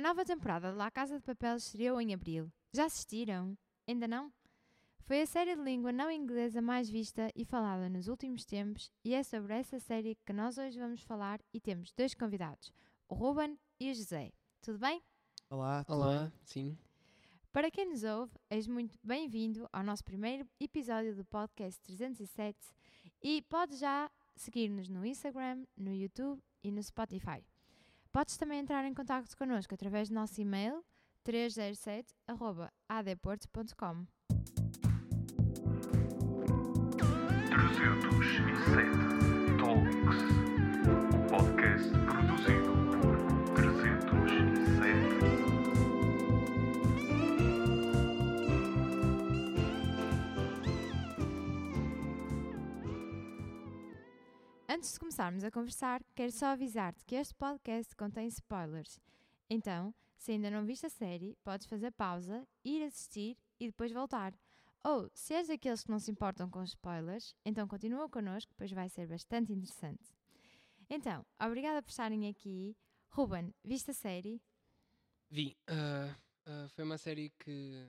A nova temporada de La Casa de Papel estreou em abril. Já assistiram? Ainda não? Foi a série de língua não inglesa mais vista e falada nos últimos tempos, e é sobre essa série que nós hoje vamos falar e temos dois convidados, o Ruben e o José. Tudo bem? Olá, tudo Olá, bem? sim. Para quem nos ouve, és muito bem-vindo ao nosso primeiro episódio do podcast 307 e podes já seguir-nos no Instagram, no YouTube e no Spotify. Podes também entrar em contato connosco através do nosso e-mail 307.adporto.com. 307 Talks, o podcast produzido Antes de começarmos a conversar, quero só avisar-te que este podcast contém spoilers. Então, se ainda não viste a série, podes fazer pausa, ir assistir e depois voltar. Ou, se és daqueles que não se importam com spoilers, então continua connosco, pois vai ser bastante interessante. Então, obrigada por estarem aqui. Ruben, viste a série? Vi. ah, ah, foi uma série que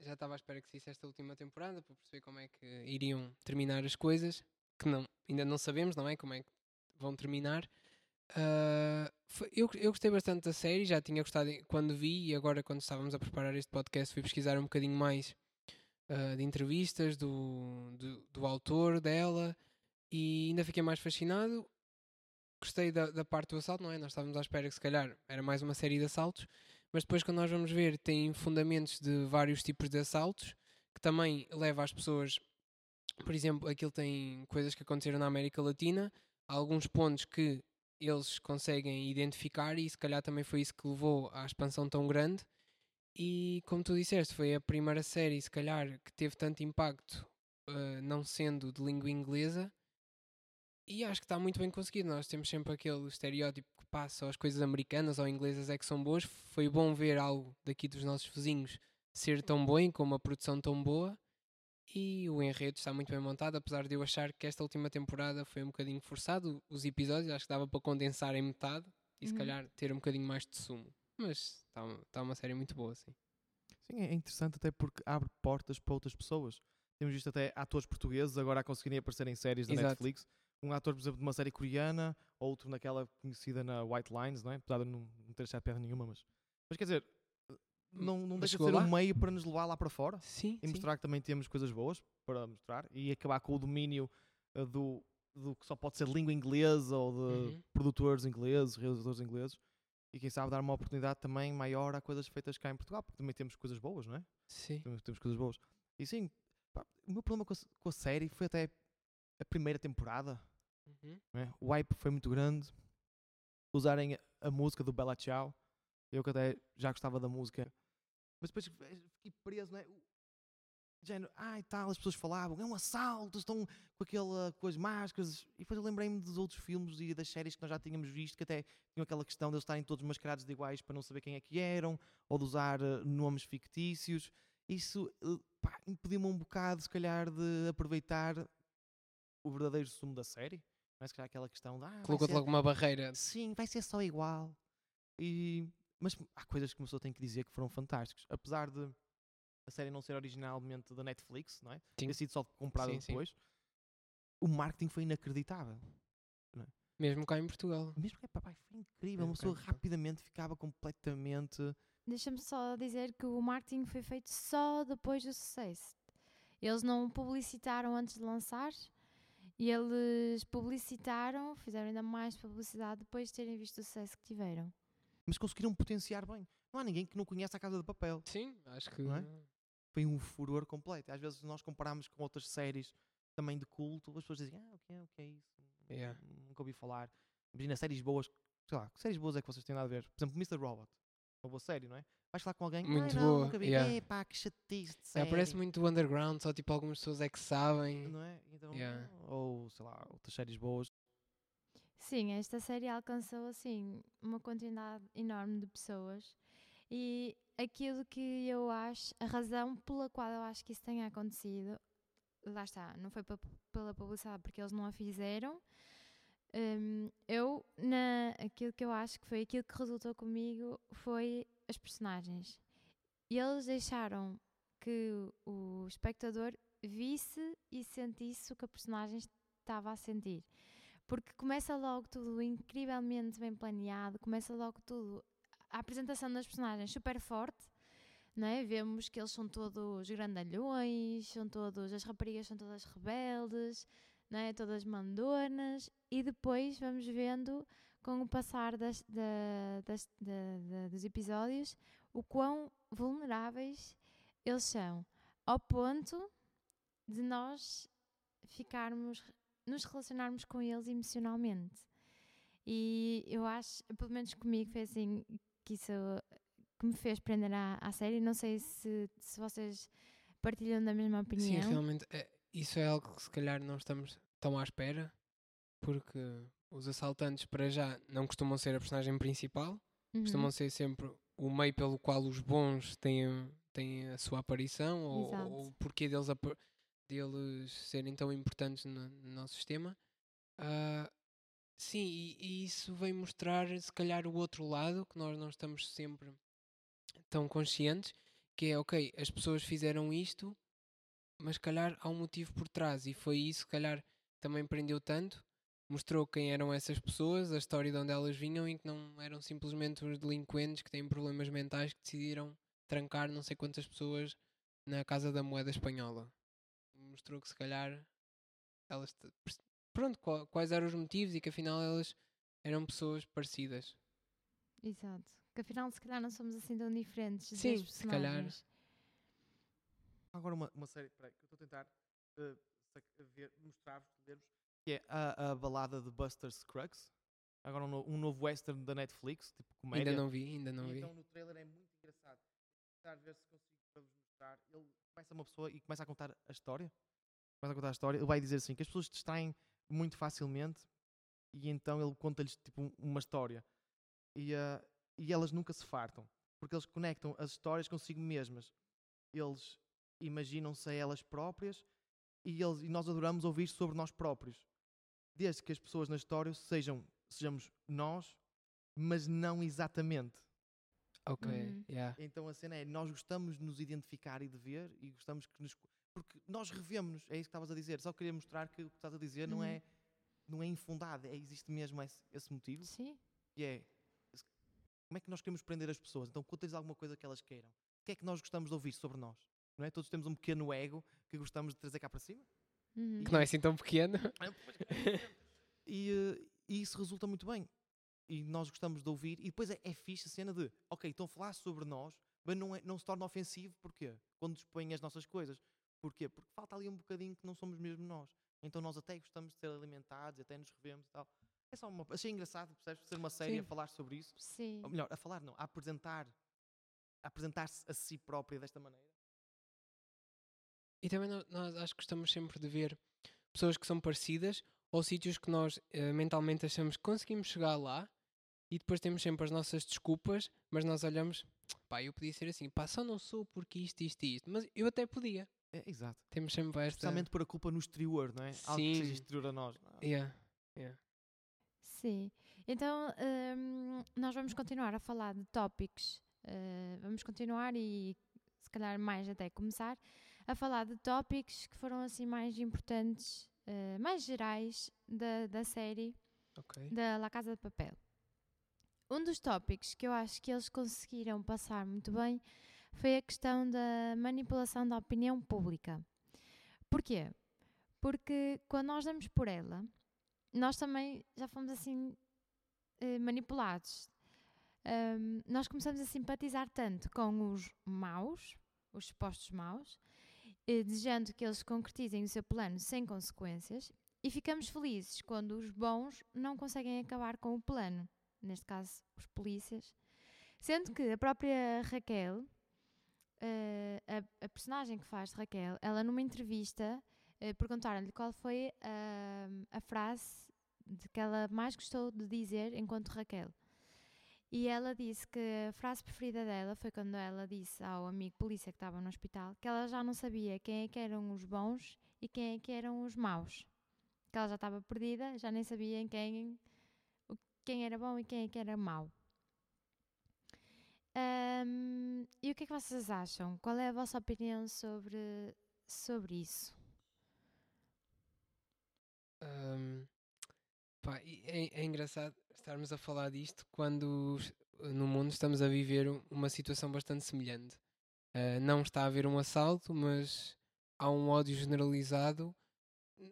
já estava à espera que saísse esta última temporada para perceber como é que iriam terminar as coisas, que não, ainda não sabemos, não é? Como é que vão terminar. Ah, foi- eu, eu gostei bastante da série, já tinha gostado quando vi e agora quando estávamos a preparar este podcast fui pesquisar um bocadinho mais ah, de entrevistas do, do, do autor dela e ainda fiquei mais fascinado. Gostei da, da parte do assalto, não é? Nós estávamos à espera que se calhar era mais uma série de assaltos, mas depois quando nós vamos ver tem fundamentos de vários tipos de assaltos que também leva as pessoas, por exemplo, aquilo tem coisas que aconteceram na América Latina, alguns pontos que eles conseguem identificar e se calhar também foi isso que levou à expansão tão grande. E como tu disseste, foi a primeira série, se calhar, que teve tanto impacto, eh, não sendo de língua inglesa. E acho que está muito bem conseguido. Nós temos sempre aquele estereótipo que passa, as coisas americanas ou inglesas é que são boas. Foi bom ver algo daqui dos nossos vizinhos ser tão bom com uma produção tão boa. E o enredo está muito bem montado, apesar de eu achar que esta última temporada foi um bocadinho forçado. Os episódios acho que dava para condensar em metade e se Uhum. calhar ter um bocadinho mais de sumo. Mas está, uma- está uma série muito boa, sim. Sim, é interessante até porque abre portas para outras pessoas. Temos visto até atores portugueses agora a conseguirem aparecer em séries da Exato. Netflix. Um ator, por exemplo, de uma série coreana, outro naquela conhecida na White Lines, não é? Apesar de não, não ter achado piada nenhuma, mas... Mas quer dizer, não, não deixa de ser lá? um meio para nos levar lá para fora Sim, e sim. mostrar que também temos coisas boas para mostrar e acabar com o domínio eh, do, do que só pode ser língua inglesa ou de Uhum. produtores ingleses, realizadores ingleses e quem sabe dar uma oportunidade também maior a coisas feitas cá em Portugal, porque também temos coisas boas, não é? Sim. Temos, temos coisas boas. E sim, pá, o meu problema com a, com a série foi até a primeira temporada. Uhum. é? O hype foi muito grande. Usarem a, a música do Bella Ciao. Eu que até já gostava da música. Mas depois fiquei preso, não é? Género, ai tal, as pessoas falavam, é um assalto, estão com aquela, com as máscaras. E depois eu lembrei-me dos outros filmes e das séries que nós já tínhamos visto, que até tinham aquela questão de eles estarem todos mascarados de iguais para não saber quem é que eram, ou de usar eh, nomes fictícios. Isso eh, impediu-me um bocado, se calhar, de aproveitar o verdadeiro sumo da série. Não é se calhar aquela questão de. Ah, Colocou-te logo uma barreira. Sim, vai ser só igual. E, mas há coisas que uma pessoa tem que dizer que foram fantásticas. Apesar de a série não ser originalmente da Netflix, não é? Sim. Ter sido só comprada Sim, sim. depois. O marketing foi inacreditável. Mesmo cá em Portugal. Mesmo que é, papai, foi incrível. Mesmo Uma cá pessoa rapidamente ficava completamente. Deixa-me só dizer que o marketing foi feito só depois do sucesso. Eles não publicitaram antes de lançar e eles publicitaram, fizeram ainda mais publicidade depois de terem visto o sucesso que tiveram. Mas conseguiram potenciar bem. Não há ninguém que não conheça a Casa de Papel. Sim, acho que. É? Foi um furor completo. Às vezes nós comparamos com outras séries também de culto, as pessoas dizem, ah, o que é, o que é isso? Yeah. Nunca ouvi falar. Imagina séries boas, sei lá, que séries boas é que vocês têm nada a ver? Por exemplo, Mr. Robot. Uma boa série, não é? Vais falar com alguém, Muito "Ai, não, boa, nunca vi. yeah. Epá, que chatice de série. parece muito underground, só tipo algumas pessoas é que sabem. Não é? Então, Yeah. Ou, sei lá, outras séries boas. Sim, esta série alcançou assim uma quantidade enorme de pessoas e aquilo que eu acho, a razão pela qual eu acho que isso tenha acontecido, lá está, não foi pe- pela publicidade porque eles não a fizeram, Hum, eu, na, aquilo que eu acho que foi aquilo que resultou comigo foi as personagens. Eles deixaram que o espectador visse e sentisse o que a personagem estava a sentir. Porque começa logo tudo incrivelmente bem planeado, começa logo tudo. A apresentação das personagens super forte, é? Vemos que eles são todos grandalhões, são todos, as raparigas são todas rebeldes, é? Todas mandonas, e depois vamos vendo com o passar das, da- das- da- da- dos episódios o quão vulneráveis eles são, ao ponto de nós ficarmos, nos relacionarmos com eles emocionalmente. E eu acho, pelo menos comigo, foi assim que isso que me fez prender à, à série. Não sei se, se vocês partilham da mesma opinião. Sim, realmente, é, isso é algo que se calhar não estamos tão à espera, porque os assaltantes, para já, não costumam ser a personagem principal, Uhum. costumam ser sempre o meio pelo qual os bons têm, têm a sua aparição, ou, ou o porquê deles, deles serem tão importantes no, no nosso sistema. Ah, sim, e, e isso vem mostrar, se calhar, o outro lado, que nós não estamos sempre tão conscientes, que é, ok, as pessoas fizeram isto, mas se calhar há um motivo por trás, e foi isso, se calhar, também prendeu tanto, mostrou quem eram essas pessoas, a história de onde elas vinham, e que não eram simplesmente os delinquentes que têm problemas mentais que decidiram trancar não sei quantas pessoas na Casa da Moeda Espanhola. Mostrou que se calhar elas pronto, quais eram os motivos e que afinal elas eram pessoas parecidas. Exato. Que afinal, se calhar, não somos assim tão diferentes Sim, se calhar. Agora uma, uma série, peraí, que eu estou a tentar ver- mostrar-vos, ler-vos, que é a, a balada de Buster Scruggs. Agora um, no- um novo western da Netflix, tipo comédia. Ainda não vi, ainda não e vi. então no trailer é muito engraçado. Vou tentar ver se consigo para vos mostrar. Ele começa uma pessoa e começa a contar a história. Começa a contar a história. Ele vai dizer assim que as pessoas distraem muito facilmente e então ele conta-lhes tipo um- uma história. E, ah, e elas nunca se fartam. Porque eles conectam as histórias consigo mesmas. Eles imaginam-se a elas próprias e, eles, e nós adoramos ouvir sobre nós próprios. Desde que as pessoas na história sejam, sejamos nós, mas não exatamente. Ok, Uhum. yeah. Então a cena é, nós gostamos de nos identificar e de ver e gostamos que nos... Porque nós revemos, é isso que estavas a dizer. Só queria mostrar que o que estás a dizer não, Uhum. é, não é infundado, é, existe mesmo esse, esse motivo. Sim. E é, como é que nós queremos prender as pessoas? Então conta-lhes alguma coisa que elas queiram. O que é que nós gostamos de ouvir sobre nós? Não é? Todos temos um pequeno ego que gostamos de trazer cá para cima. Uhum. Que não é assim tão pequeno. E, eh, e isso resulta muito bem. E nós gostamos de ouvir. E depois é, é fixe a cena de, ok, estão a falar sobre nós, mas não, é, não se torna ofensivo. Porquê? Quando expõem as nossas coisas. Porquê? Porque falta ali um bocadinho que não somos mesmo nós. Então nós até gostamos de ser alimentados, até nos revemos e tal. É só uma. Achei engraçado, percebes? Ser uma série a Sim. falar sobre isso. Sim. Ou melhor, a falar não, a apresentar. A apresentar-se a si própria desta maneira. E também nó- nós, acho que gostamos sempre de ver pessoas que são parecidas ou sítios que nós eh, mentalmente achamos que conseguimos chegar lá e depois temos sempre as nossas desculpas, mas nós olhamos, pá, eu podia ser assim, pá, só não sou porque isto, isto e isto, mas eu até podia. É, exato. Temos sempre esta. Especialmente por a culpa no exterior, não é? Algo que seja Sim. exterior a nós. Ah, Yeah. Sim. Então, hum, nós vamos continuar a falar de tópicos. eh, vamos continuar e, se calhar, mais até começar a falar de tópicos que foram assim mais importantes, eh, mais gerais da, da série Ok. da La Casa de Papel. Um dos tópicos que eu acho que eles conseguiram passar muito bem foi a questão da manipulação da opinião pública. Porquê? Porque quando nós damos por ela, nós também já fomos assim eh, manipulados. Ahm, nós começamos a simpatizar tanto com os maus, os supostos maus, eh, desejando que eles concretizem o seu plano sem consequências, e ficamos felizes quando os bons não conseguem acabar com o plano, neste caso os polícias. Sendo que a própria Raquel, eh, a, a personagem que faz Raquel, ela numa entrevista eh, perguntaram-lhe qual foi a, a frase de que ela mais gostou de dizer enquanto Raquel. E ela disse que a frase preferida dela foi quando ela disse ao amigo polícia que estava no hospital que ela já não sabia quem é que eram os bons e quem é que eram os maus. que ela já estava perdida, já nem sabia em quem, quem era bom e quem é que era mau. Ahm, e o que é que vocês acham? Qual é a vossa opinião sobre, sobre isso? Ahm, pá, é, é engraçado estarmos a falar disto quando no mundo estamos a viver um- uma situação bastante semelhante. Ah, não está a haver um assalto, mas há um ódio generalizado.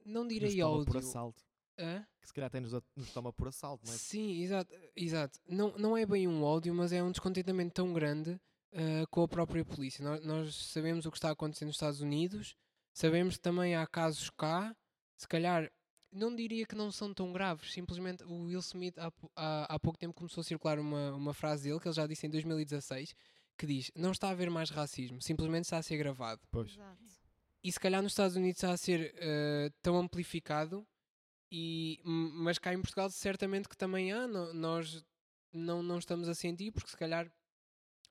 Não direi ódio. por assalto. Hã? Que se calhar até nos, nos toma por assalto, não é? Sim, exato. exato. Não, não é bem um ódio, mas é um descontentamento tão grande ah, com a própria polícia. Nós, nós sabemos o que está acontecendo nos Estados Unidos, sabemos que também há casos cá, se calhar. Não diria que não são tão graves, simplesmente o Will Smith há, há, há pouco tempo começou a circular uma, uma frase dele que ele já disse em 2016 que diz: Não está a haver mais racismo, simplesmente está a ser gravado Pois. Exato. e se calhar nos Estados Unidos está a ser eh, tão amplificado, e, mas cá em Portugal certamente que também há, no- nós não, não estamos a sentir, porque se calhar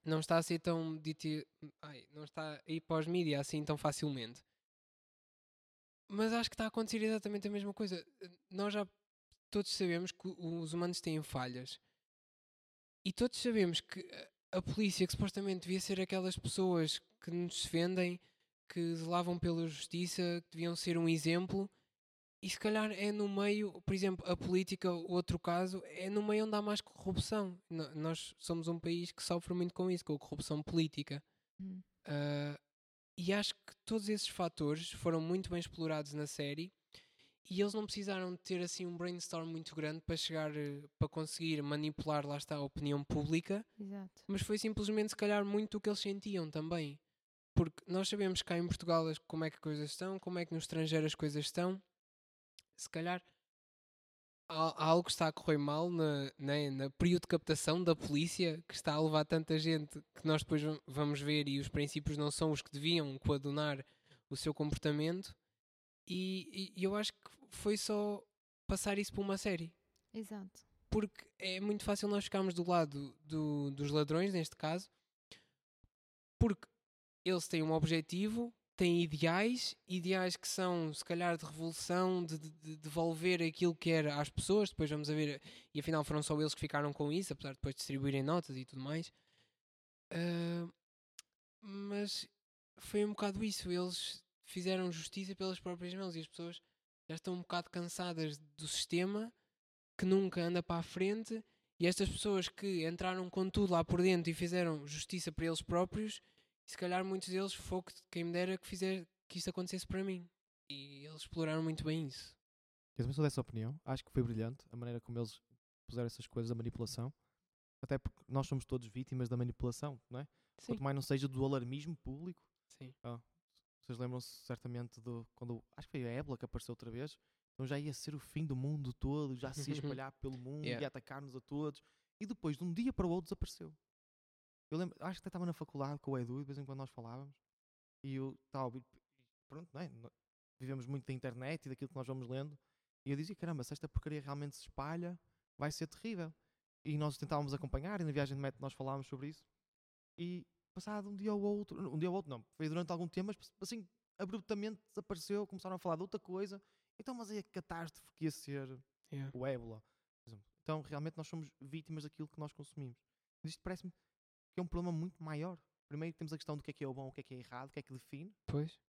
não está a ser tão dito, ai, não está a ir para os mídias assim tão facilmente. Mas acho que está a acontecer exatamente a mesma coisa. Nós já todos sabemos que os humanos têm falhas. E todos sabemos que a polícia, que supostamente devia ser aquelas pessoas que nos defendem, que zelavam pela justiça, que deviam ser um exemplo, e se calhar é no meio, por exemplo, a política, outro caso, é no meio onde há mais corrupção. No- nós somos um país que sofre muito com isso, com a corrupção política. Hum. Ah, e acho que todos esses fatores foram muito bem explorados na série e eles não precisaram de ter assim um brainstorm muito grande para chegar, eh, para conseguir manipular, lá está, a opinião pública Exato. mas foi simplesmente se calhar muito o que eles sentiam também. Porque nós sabemos cá em Portugal como é que as coisas estão, como é que no estrangeiro as coisas estão. Se calhar há, há algo que está a correr mal na, na, na período de captação da polícia que está a levar tanta gente que nós depois va- vamos ver e os princípios não são os que deviam coadunar o seu comportamento. E, e- eu acho que foi só passar isso para uma série Exato. porque é muito fácil nós ficarmos do lado do- dos ladrões, neste caso, porque eles têm um objetivo, têm ideais, ideais que são, se calhar, de revolução, de, de- de devolver aquilo que era às pessoas. Depois vamos a ver, e afinal foram só eles que ficaram com isso, apesar de depois distribuírem notas e tudo mais. Ah, mas foi um bocado isso, eles fizeram justiça pelas próprias mãos e as pessoas já estão um bocado cansadas do sistema que nunca anda para a frente e estas pessoas que entraram com tudo lá por dentro e fizeram justiça para eles próprios, e se calhar muitos deles, de quem me dera que, fizer, que isso acontecesse para mim. E eles exploraram muito bem isso. Eu também sou dessa opinião. Acho que foi brilhante a maneira como eles puseram essas coisas da manipulação. Até porque nós somos todos vítimas da manipulação, não é? Sim, Quanto mais não seja do alarmismo público. sim. Vocês lembram-se certamente do. Quando, acho que foi a ébola que apareceu outra vez. Então já ia ser o fim do mundo todo, já se ia espalhar pelo mundo, Yeah. ia atacar-nos a todos. E depois, de um dia para o outro, desapareceu. Eu lembro, acho que até estava na faculdade com o Edu de vez em quando nós falávamos. E eu ouvir. Pronto, não é? Vivemos muito da internet e daquilo que nós vamos lendo. E eu dizia: caramba, se esta porcaria realmente se espalha, vai ser terrível. E nós tentávamos acompanhar, e na viagem de metro nós falávamos sobre isso. E passado um dia ou outro, um dia ou outro não, foi durante algum tempo, mas assim, abruptamente desapareceu, começaram a falar de outra coisa. Então, mas aí a catástrofe que ia ser Yeah. o ébola. Então, realmente nós somos vítimas daquilo que nós consumimos. Isto parece-me que é um problema muito maior. Primeiro temos a questão do que é que é o bom, o que é que é errado, o que é que define, Pois.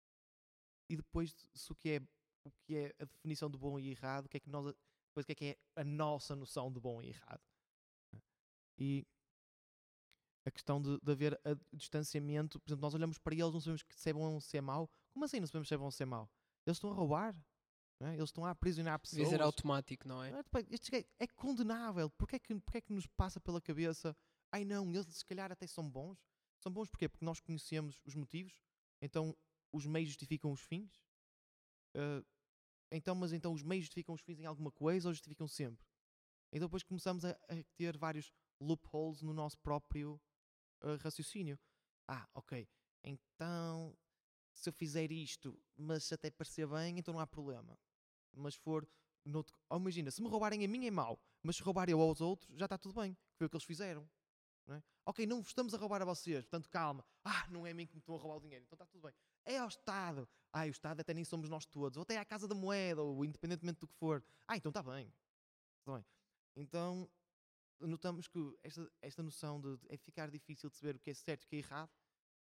e depois se o que é o que é a definição de bom e errado, o que é que nós depois o que é que é a nossa noção de bom e errado. E a questão de, de haver a distanciamento, por exemplo, nós olhamos para eles, não sabemos que se é bom ou se é mau. Como assim não sabemos se é bom ou se é mau? Eles estão a roubar, é? eles estão a aprisionar pessoas. Devia ser automático, não é? Não é? É condenável. Porquê é, que, porquê é que nos passa pela cabeça? Ai não, eles se calhar até são bons. São bons porquê? Porque nós conhecemos os motivos. Então os meios justificam os fins. Ah, então, mas então os meios justificam os fins em alguma coisa ou justificam sempre? Então depois começamos a, a ter vários loopholes no nosso próprio ah, raciocínio. Ah, ok. Então se eu fizer isto, mas até parecer bem, então não há problema. Mas for noutro... oh, imagina, se me roubarem a mim é mau, mas se roubarem eu aos outros, já está tudo bem. Foi o que eles fizeram. Não é? Ok, não estamos a roubar a vocês, portanto calma. Ah, não é a mim que me estão a roubar o dinheiro, então está tudo bem. É ao Estado. Ah, o Estado até nem somos nós todos. Ou até à Casa da Moeda, ou independentemente do que for. Ah, então está bem. Está bem. Então, notamos que esta, esta noção de, de é ficar difícil de saber o que é certo e o que é errado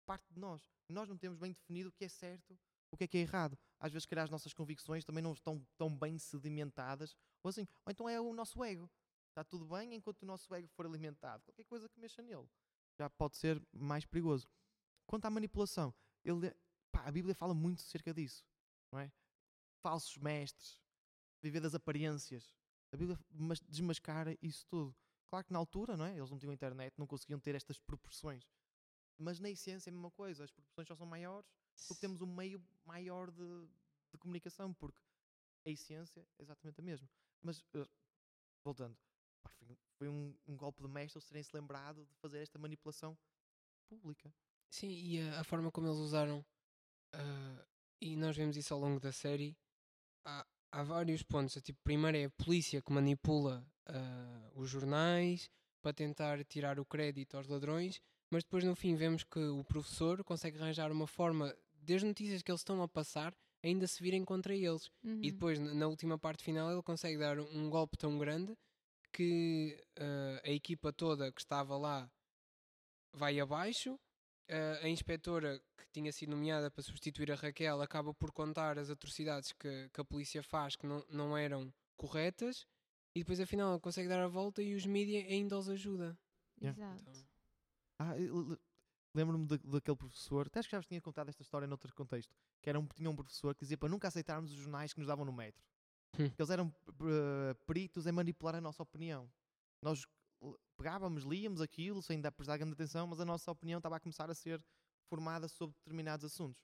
parte de nós. Nós não temos bem definido o que é certo, o que é que é errado. Às vezes, calhar, as nossas convicções também não estão tão bem sedimentadas, ou assim, ou então é o nosso ego. Está tudo bem enquanto o nosso ego for alimentado. Qualquer coisa que mexa nele já pode ser mais perigoso. Quanto à manipulação, ele, pá, a Bíblia fala muito acerca disso, não é? Falsos mestres, viver das aparências. A Bíblia mas- desmascara isso tudo. Claro que na altura, não é? Eles não tinham internet, não conseguiam ter estas proporções. Mas na essência é a mesma coisa. As proporções só são maiores porque temos um meio maior de, de comunicação, porque a essência é exatamente a mesma. Mas, eh, voltando, pá, foi, foi um, um golpe de mestre eles terem se lembrado de fazer esta manipulação pública. Sim, e a, a forma como eles usaram, ah, e nós vemos isso ao longo da série, há, há vários pontos. Tipo, primeiro é a polícia que manipula ah, os jornais para tentar tirar o crédito aos ladrões, mas depois no fim vemos que o professor consegue arranjar uma forma, das notícias que eles estão a passar, ainda se virem contra eles. Uhum. E depois, na última parte final, ele consegue dar um golpe tão grande que ah, a equipa toda que estava lá vai abaixo. Ah, a inspetora que tinha sido nomeada para substituir a Raquel acaba por contar as atrocidades que, que a polícia faz que não, não eram corretas. E depois, afinal, ela consegue dar a volta e os mídias ainda os ajuda. Yeah. Exato. Então, Ah, lembro-me da- daquele professor, até acho que já vos tinha contado esta história noutro contexto, que era um, tinha um professor que dizia para nunca aceitarmos os jornais que nos davam no metro. Hum. Eles eram eh, peritos em manipular a nossa opinião. Nós pegávamos, líamos aquilo sem dar prestar grande atenção, mas a nossa opinião estava a começar a ser formada sobre determinados assuntos.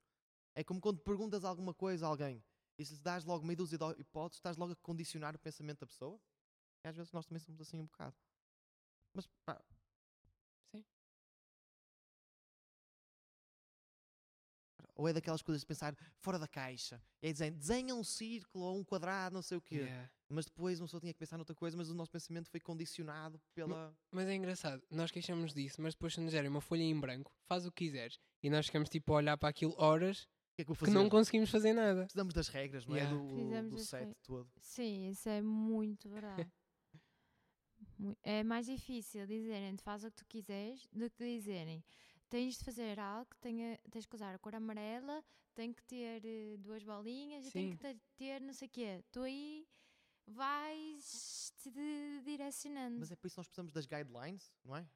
É como quando perguntas alguma coisa a alguém e se lhes dás logo meia dúzia de hipóteses, estás logo a condicionar o pensamento da pessoa. E às vezes nós também somos assim um bocado. Mas pá, Ou é daquelas coisas de pensar fora da caixa. É dizer, desenha um círculo ou um quadrado, não sei o quê. yeah. Mas depois uma pessoa tinha que pensar noutra coisa, mas o nosso pensamento foi condicionado pela. Mas é engraçado, nós queixamos disso, mas depois se nos derem uma folha em branco, faz o que quiseres. E nós ficamos tipo a olhar para aquilo horas que é que que não conseguimos fazer nada. Precisamos das regras, não Yeah. é? Do, Precisamos do set regras. todo. Sim, isso é muito verdade. É mais difícil dizerem faz o que tu quiseres do que dizerem tens de fazer algo, que tenha, tens que usar a cor amarela, tem que ter eh, duas bolinhas e tem Sim. que ter, ter não sei o quê. Tu aí vais te di- direcionando. Mas é por isso que nós precisamos das guidelines, não é?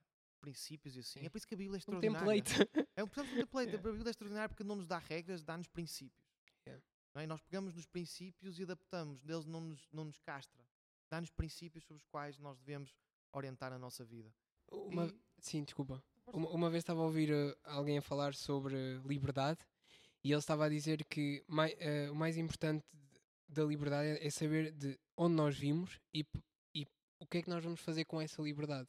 Princípios e assim. Sim. É por isso que a Bíblia é Um extraordinária. template. É um precisamos de um template. Yeah. A Bíblia é extraordinária porque não nos dá regras, dá-nos princípios. Yeah. Não é? Nós pegamos nos princípios e adaptamos. Deus não nos, não nos castra. Dá-nos princípios sobre os quais nós devemos orientar a nossa vida. Uma- E- Sim, desculpa. Uma, uma vez estava a ouvir eh, alguém a falar sobre liberdade e ele estava a dizer que eh, o mais importante da liberdade é, é saber de onde nós vimos e, e o que é que nós vamos fazer com essa liberdade.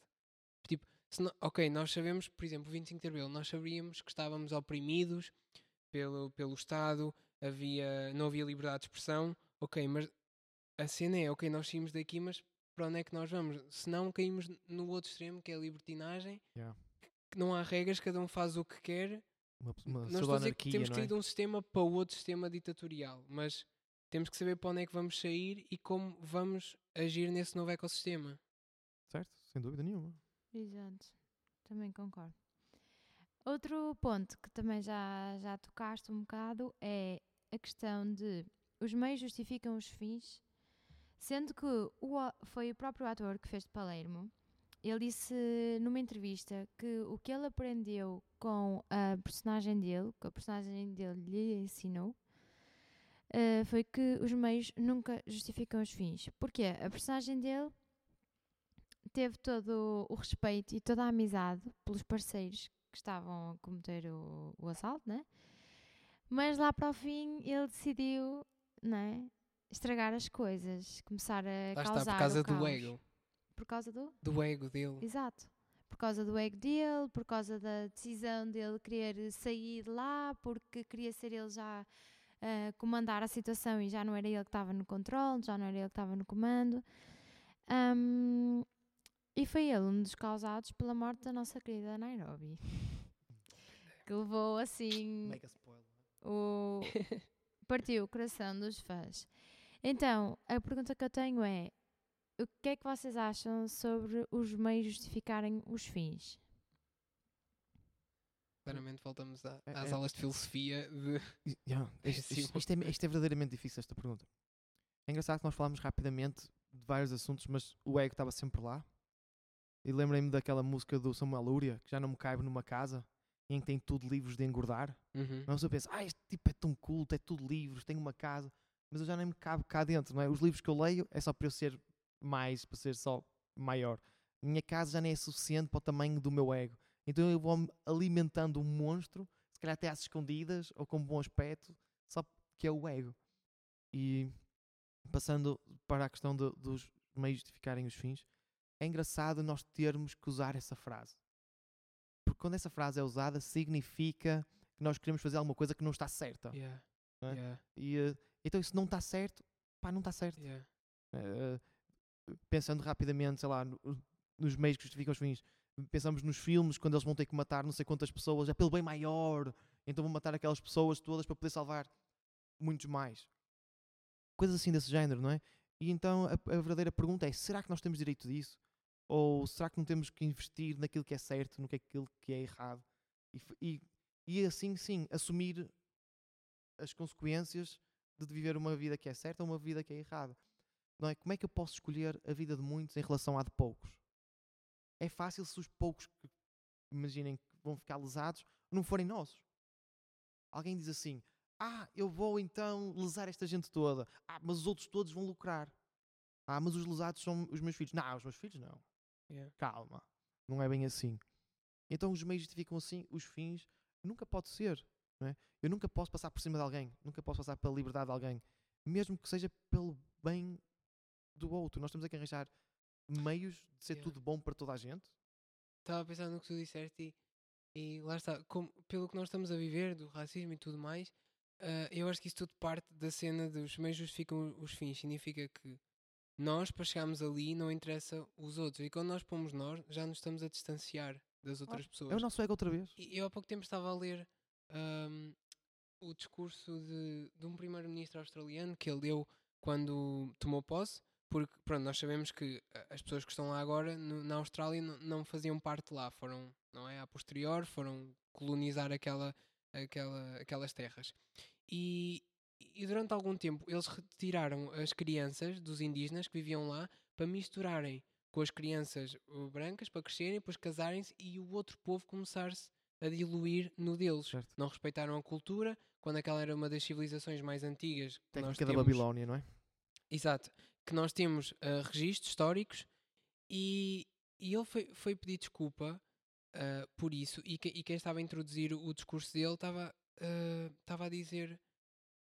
Tipo, nó- ok, nós sabemos, por exemplo, o 25 de Abril, nós sabíamos que estávamos oprimidos pelo, pelo Estado, havia, não havia liberdade de expressão, ok, mas a cena é, ok, nós saímos daqui, mas para onde é que nós vamos? Se não caímos no outro extremo, que é a libertinagem, Yeah. Não há regras, cada um faz o que quer. Uma, uma não estou a dizer que temos que é? ir de um sistema para o outro sistema ditatorial, mas temos que saber para onde é que vamos sair e como vamos agir nesse novo ecossistema. Certo? Sem dúvida nenhuma. Exato, também concordo. Outro ponto que também já, já tocaste um bocado é a questão de os meios justificam os fins, sendo que o, foi o próprio ator que fez de Palermo. Ele disse numa entrevista que o que ele aprendeu com a personagem dele, que a personagem dele lhe ensinou, eh, foi que os meios nunca justificam os fins. Porque a personagem dele teve todo o respeito e toda a amizade pelos parceiros que estavam a cometer o, o assalto, né? Mas lá para o fim ele decidiu, né? Estragar as coisas, começar a Lá causar está, por causa do ego. Por causa do? Do ego dele. Exato. Por causa do ego dele, por causa da decisão dele querer sair de lá, porque queria ser ele já a comandar a situação e já não era ele que estava no controle, já não era ele que estava no comando. Ahm, E foi ele um dos causados pela morte da nossa querida Nairobi. que levou assim Mega spoiler. o partiu o coração dos fãs. Então, a pergunta que eu tenho é: o que é que vocês acham sobre os meios justificarem os fins? Claramente voltamos a- É- às é- aulas de filosofia de yeah, isto, isto- isto é, isto é verdadeiramente difícil, esta pergunta. É engraçado que nós falámos rapidamente de vários assuntos, mas o ego estava sempre lá. E lembrei-me daquela música do Samuel Lúria, que já não me caibe numa casa, em que tem tudo livros de engordar. Uhum. Mas eu penso, ah, este tipo é tão culto, é tudo livros, tem uma casa, mas eu já nem me cabe cá dentro, não é? Os livros que eu leio é só para eu ser mais, para ser só maior. Minha casa já nem é suficiente para o tamanho do meu ego. Então eu vou alimentando um monstro, se calhar até às escondidas ou com bom aspecto, só que é o ego. E passando para a questão do- dos meios justificarem os fins, é engraçado nós termos que usar essa frase. Porque quando essa frase é usada, significa que nós queremos fazer alguma coisa que não está certa. Yeah. Não é? Yeah. E, eh, então, isso não está certo, pá, não está certo. Yeah. Eh, pensando rapidamente, sei lá, no- nos meios que justificam os fins, pensamos nos filmes, quando eles vão ter que matar não sei quantas pessoas, é pelo bem maior, então vão matar aquelas pessoas todas para poder salvar muitos mais. Coisas assim desse género, não é? E então a, a verdadeira pergunta é: será que nós temos direito disso? Ou será que não temos que investir naquilo que é certo, no que é aquilo que é errado? E, e, e assim, sim, assumir as consequências de viver uma vida que é certa ou uma vida que é errada. Não é? Como é que eu posso escolher a vida de muitos em relação à de poucos? É fácil se os poucos que imaginem que vão ficar lesados não forem nossos. Alguém diz assim: Ah, eu vou então lesar esta gente toda. Ah, mas os outros todos vão lucrar. Ah, mas os lesados são os meus filhos. Não, os meus filhos não. Yeah. Calma. Não é bem assim. Então os meios justificam assim os fins. Nunca pode ser. Não é? Eu nunca posso passar por cima de alguém. Nunca posso passar pela liberdade de alguém. Mesmo que seja pelo bem do outro. Nós temos é que arranjar meios de ser Yeah. tudo bom para toda a gente. Estava a pensar no que tu disseste e, e lá está, como- pelo que nós estamos a viver, do racismo e tudo mais, ah, eu acho que isso tudo parte da cena dos meios justificam os fins. Significa que nós, para chegarmos ali, não interessa os outros. E quando nós pomos nós, já nos estamos a distanciar das outras pessoas. É o nosso ego outra vez. E eu há pouco tempo estava a ler ahm, o discurso de, de um primeiro-ministro australiano que ele deu quando tomou posse, porque pronto, nós sabemos que as pessoas que estão lá agora no- na Austrália não, não faziam parte lá, foram, não é, a posterior, foram colonizar aquela, aquela, aquelas terras. E, e durante algum tempo eles retiraram as crianças dos indígenas que viviam lá para misturarem com as crianças brancas para crescerem, depois casarem-se e o outro povo começar-se a diluir no deles. Certo. Não respeitaram a cultura, quando aquela era uma das civilizações mais antigas que nós Técnica da temos. Babilónia, não é? Exato. Que nós temos uh, registros históricos e, e ele foi, foi pedir desculpa uh, por isso. E, que- e quem estava a introduzir o discurso dele estava, uh, estava a dizer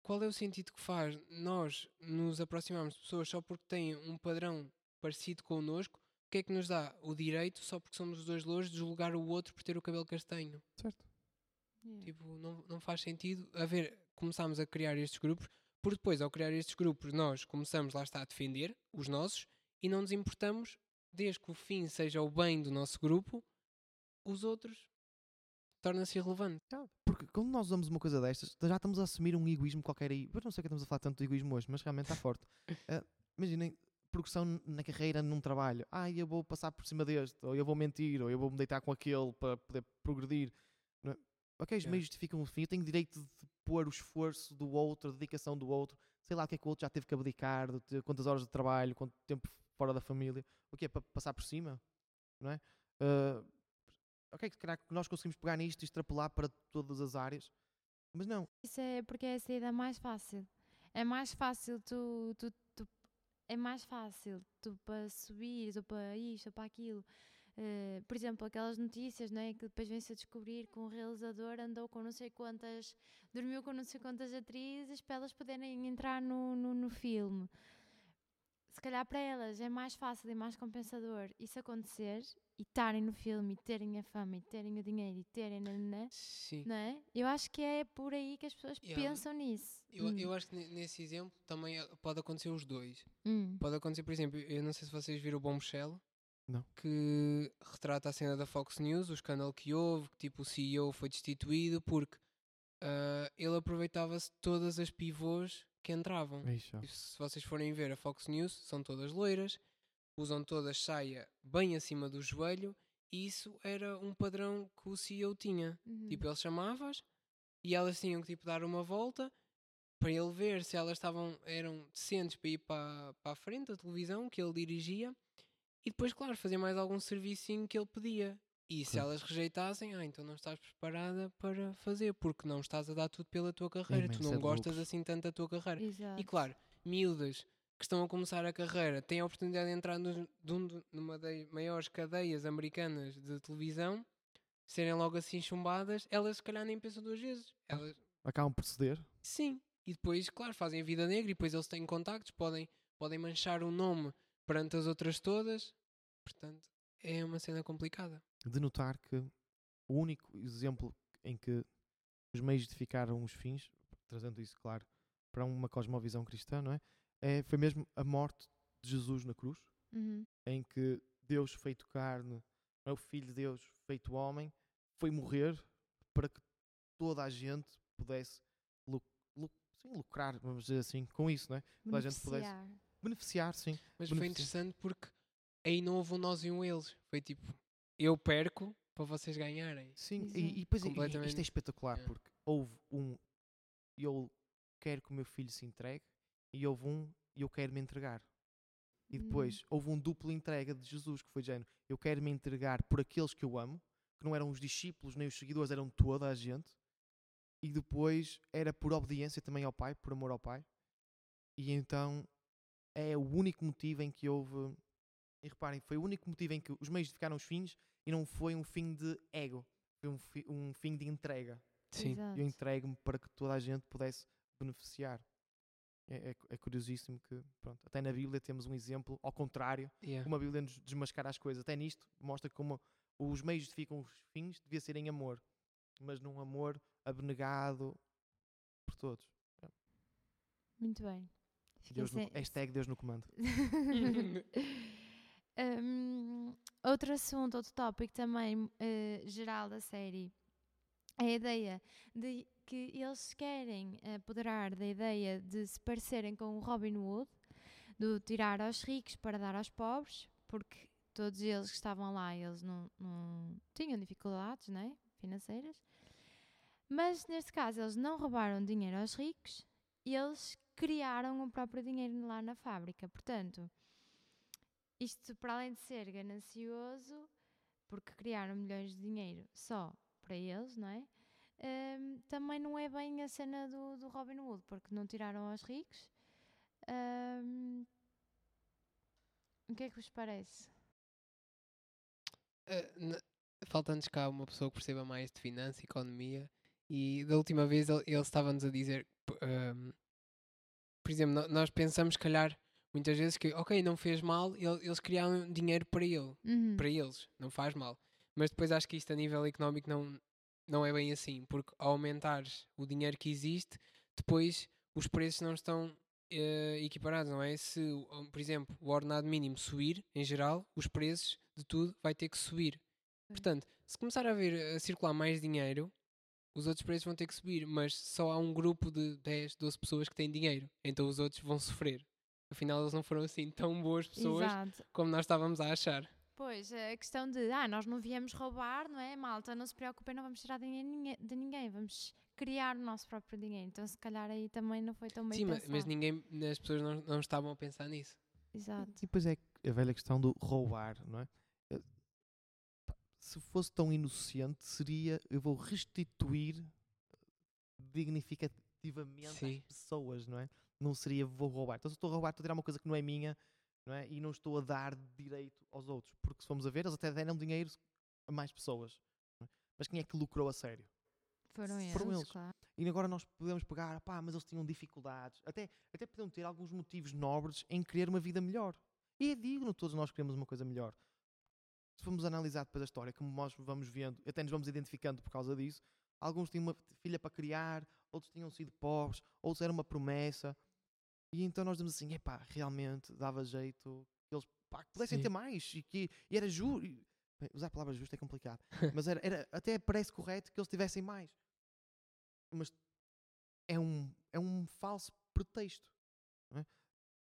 qual é o sentido que faz nós nos aproximarmos de pessoas só porque têm um padrão parecido connosco. O que é que nos dá o direito, só porque somos os dois louros, de julgar o outro por ter o cabelo castanho? Certo. Tipo, não, não faz sentido haver. Começámos a criar estes grupos, porque depois, ao criar estes grupos, nós começamos lá está a defender os nossos e não nos importamos, desde que o fim seja o bem do nosso grupo, os outros torna-se irrelevante. Porque quando nós usamos uma coisa destas, já estamos a assumir um egoísmo qualquer aí. Eu não sei que estamos a falar tanto de egoísmo hoje, mas realmente está forte. Ah, Imaginem, progressão na carreira, num trabalho. Ah, eu vou passar por cima deste, ou eu vou mentir, ou eu vou me deitar com aquele para poder progredir. É? Ok, os Yeah. meios justificam o fim. Eu tenho direito de pôr o esforço do outro, a dedicação do outro. Sei lá o que é que o outro já teve que abdicar, quantas horas de trabalho, quanto tempo fora da família. O que é para passar por cima? Não é? Ah, ok, se calhar que nós conseguimos pegar nisto e extrapolar para todas as áreas, mas não. Isso é porque é a saída mais fácil. É mais fácil tu, tu, tu- é mais fácil tu para subir, ou para isto, ou para aquilo. Eh, por exemplo, aquelas notícias, não é? Que depois vem-se a descobrir que um realizador andou com não sei quantas, dormiu com não sei quantas atrizes para elas poderem entrar no, no, no filme. Se calhar para elas é mais fácil e mais compensador isso acontecer e estarem no filme e terem a fama e terem o dinheiro e terem. nananã, Sim. não é? Eu acho que é por aí que as pessoas Yeah. pensam nisso. Eu, Hum, eu acho que ne- nesse exemplo também eh, pode acontecer os dois. hum. Pode acontecer, por exemplo, eu não sei se vocês viram o Bombshell. Não. Que retrata a cena da Fox News, o escândalo que houve, que tipo o CEO foi destituído porque ah, ele aproveitava-se de todas as pivôs que entravam. Ixi, ó. E Se vocês forem ver a Fox News, são todas loiras, usam todas saia bem acima do joelho, e isso era um padrão que o CEO tinha. Uhum. Tipo, ele chamava-as e elas tinham que tipo, dar uma volta para ele ver se elas estavam eram decentes para ir para, para a frente da televisão que ele dirigia e depois, claro, fazer mais algum servicinho que ele pedia. E se Claro. elas rejeitassem, ah, então não estás preparada para fazer, porque não estás a dar tudo pela tua carreira, tu não é gostas assim tanto da tua carreira. Exato. E claro, miúdas que estão a começar a carreira têm a oportunidade de entrar um de- numa das maiores cadeias americanas de televisão, serem logo assim chumbadas, elas se calhar nem pensam duas vezes. Elas, Acabam por ceder. sim. E depois, claro, fazem a vida negra e depois eles têm contactos, podem, podem manchar o nome perante as outras todas. Portanto, é uma cena complicada. De notar que o único exemplo em que os meios edificaram os fins, trazendo isso, claro, para uma cosmovisão cristã, não é? é foi mesmo a morte de Jesus na cruz, Uhum. em que Deus feito carne, é? o Filho de Deus feito homem, foi morrer para que toda a gente pudesse lu- lu- sim, lucrar, vamos dizer assim, com isso, não é? Toda a gente pudesse- Beneficiar. Beneficiar, sim. Mas foi Beneficia. interessante porque aí não houve um nós e um eles. Foi tipo, eu perco para vocês ganharem. Sim, Exato. e, e depois i- i- isto Completamente. é espetacular É. porque houve um eu quero que o meu filho se entregue e houve um eu quero me entregar. E Hum. depois houve um duplo entrega de Jesus que foi de género, eu quero me entregar por aqueles que eu amo, que não eram os discípulos nem os seguidores, eram toda a gente. E depois era por obediência também ao Pai, por amor ao Pai. E então é o único motivo em que houve. E reparem, foi o único motivo em que os meios ficaram os fins e não foi um fim de ego, foi um, fi- um fim de entrega. Sim. Exato. Eu entrego-me para que toda a gente pudesse beneficiar. É, é, é curiosíssimo que, pronto, até na Bíblia temos um exemplo ao contrário, Yeah. como a Bíblia nos desmascara as coisas. Até nisto mostra como os meios justificam os fins, devia ser em amor, mas num amor abnegado por todos. Muito bem. Deus no, sem- hashtag Deus no comando. Hum, outro assunto, outro tópico também eh, geral da série é a ideia de que eles querem apoderar da ideia de se parecerem com o Robin Hood, do tirar aos ricos para dar aos pobres, porque todos eles que estavam lá, eles não, não tinham dificuldades né, financeiras. Mas neste caso, eles não roubaram dinheiro aos ricos, eles criaram o próprio dinheiro lá na fábrica. Portanto, isto para além de ser ganancioso, porque criaram milhões de dinheiro só para eles, não é? Hum, também não é bem a cena do, do Robin Hood, porque não tiraram aos ricos. Hum, o que é que vos parece? Na- Falta-nos cá uma pessoa que perceba mais de finanças, economia. E da última vez ele, ele estava-nos a dizer, ahm, por exemplo, nós pensamos, se calhar, muitas vezes que, ok, não fez mal, ele- eles criaram dinheiro para ele. Uhum. para eles, não faz mal. Mas depois acho que isto a nível económico não, não é bem assim, porque ao aumentares o dinheiro que existe, depois os preços não estão eh, equiparados, não é? Se, por exemplo, o ordenado mínimo subir, em geral, os preços de tudo vai ter que subir. Portanto, se começar a ver a circular mais dinheiro, os outros preços vão ter que subir, mas só há um grupo de 10, 12 pessoas que têm dinheiro, então os outros vão sofrer. Afinal, eles não foram assim tão boas pessoas Exato. como nós estávamos a achar. Pois, a questão de, ah, nós não viemos roubar, não é? Malta, não se preocupem, não vamos tirar dinheiro de ninguém, vamos criar o nosso próprio dinheiro. Então, se calhar aí também não foi tão bem Sim, ma- pensado. mas ninguém, as pessoas não, não estavam a pensar nisso. Exato. E depois é a velha questão do roubar, não é? Se fosse tão inocente, seria eu vou restituir dignificativamente Sim. às pessoas, não é? Não seria vou roubar. Então se eu estou a roubar, estou a tirar uma coisa que não é minha, não é? E não estou a dar direito aos outros. Porque se formos a ver, eles até deram dinheiro a mais pessoas. não é? Mas quem é que lucrou a sério? Foram eles, Foram eles. claro. E agora nós podemos pegar, pá, mas eles tinham dificuldades. Até, até podiam ter alguns motivos nobres em querer uma vida melhor. E é digno, todos nós queremos uma coisa melhor. Se formos analisar depois a história, como nós vamos vendo, até nos vamos identificando por causa disso, alguns tinham uma filha para criar, outros tinham sido pobres, outros era uma promessa. E então nós dizemos assim, epá, realmente dava jeito que eles pá, que pudessem Sim. ter mais e que e era justo. Usar a palavra justo é complicado, mas era, era- até parece correto que eles tivessem mais. Mas é um, é um falso pretexto. é?